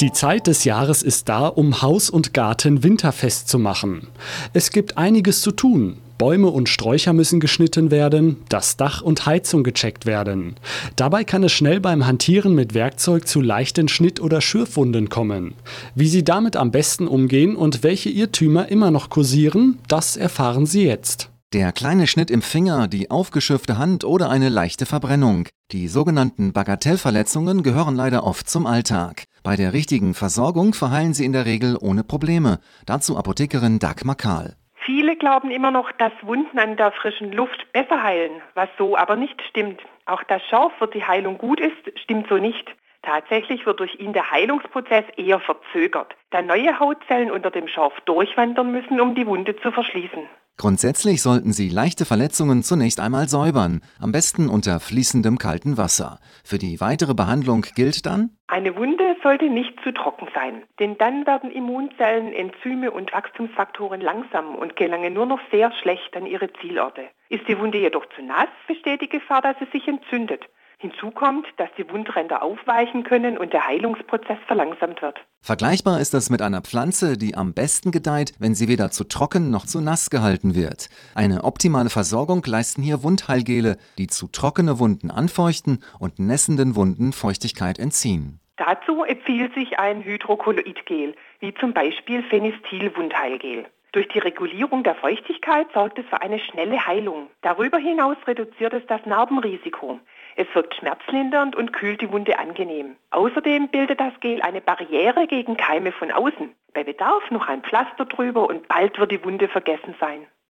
Die Zeit des Jahres ist da, um Haus und Garten winterfest zu machen. Es gibt einiges zu tun. Bäume und Sträucher müssen geschnitten werden, das Dach und Heizung gecheckt werden. Dabei kann es schnell beim Hantieren mit Werkzeug zu leichten Schnitt- oder Schürfwunden kommen. Wie Sie damit am besten umgehen und welche Irrtümer immer noch kursieren, das erfahren Sie jetzt. Der kleine Schnitt im Finger, die aufgeschürfte Hand oder eine leichte Verbrennung. Die sogenannten Bagatellverletzungen gehören leider oft zum Alltag. Bei der richtigen Versorgung verheilen sie in der Regel ohne Probleme. Dazu Apothekerin Dagmar Kahl. Viele glauben immer noch, dass Wunden an der frischen Luft besser heilen, was so aber nicht stimmt. Auch dass Schorf für die Heilung gut ist, stimmt so nicht. Tatsächlich wird durch ihn der Heilungsprozess eher verzögert, da neue Hautzellen unter dem Schorf durchwandern müssen, um die Wunde zu verschließen. Grundsätzlich sollten Sie leichte Verletzungen zunächst einmal säubern, am besten unter fließendem kalten Wasser. Für die weitere Behandlung gilt dann, eine Wunde sollte nicht zu trocken sein, denn dann werden Immunzellen, Enzyme und Wachstumsfaktoren langsam und gelangen nur noch sehr schlecht an ihre Zielorte. Ist die Wunde jedoch zu nass, besteht die Gefahr, dass sie sich entzündet. Hinzu kommt, dass die Wundränder aufweichen können und der Heilungsprozess verlangsamt wird. Vergleichbar ist das mit einer Pflanze, die am besten gedeiht, wenn sie weder zu trocken noch zu nass gehalten wird. Eine optimale Versorgung leisten hier Wundheilgele, die zu trockene Wunden anfeuchten und nässenden Wunden Feuchtigkeit entziehen. Dazu empfiehlt sich ein Hydrokolloidgel, wie zum Beispiel Phenistil-Wundheilgel. Durch die Regulierung der Feuchtigkeit sorgt es für eine schnelle Heilung. Darüber hinaus reduziert es das Narbenrisiko. Es wirkt schmerzlindernd und kühlt die Wunde angenehm. Außerdem bildet das Gel eine Barriere gegen Keime von außen. Bei Bedarf noch ein Pflaster drüber und bald wird die Wunde vergessen sein.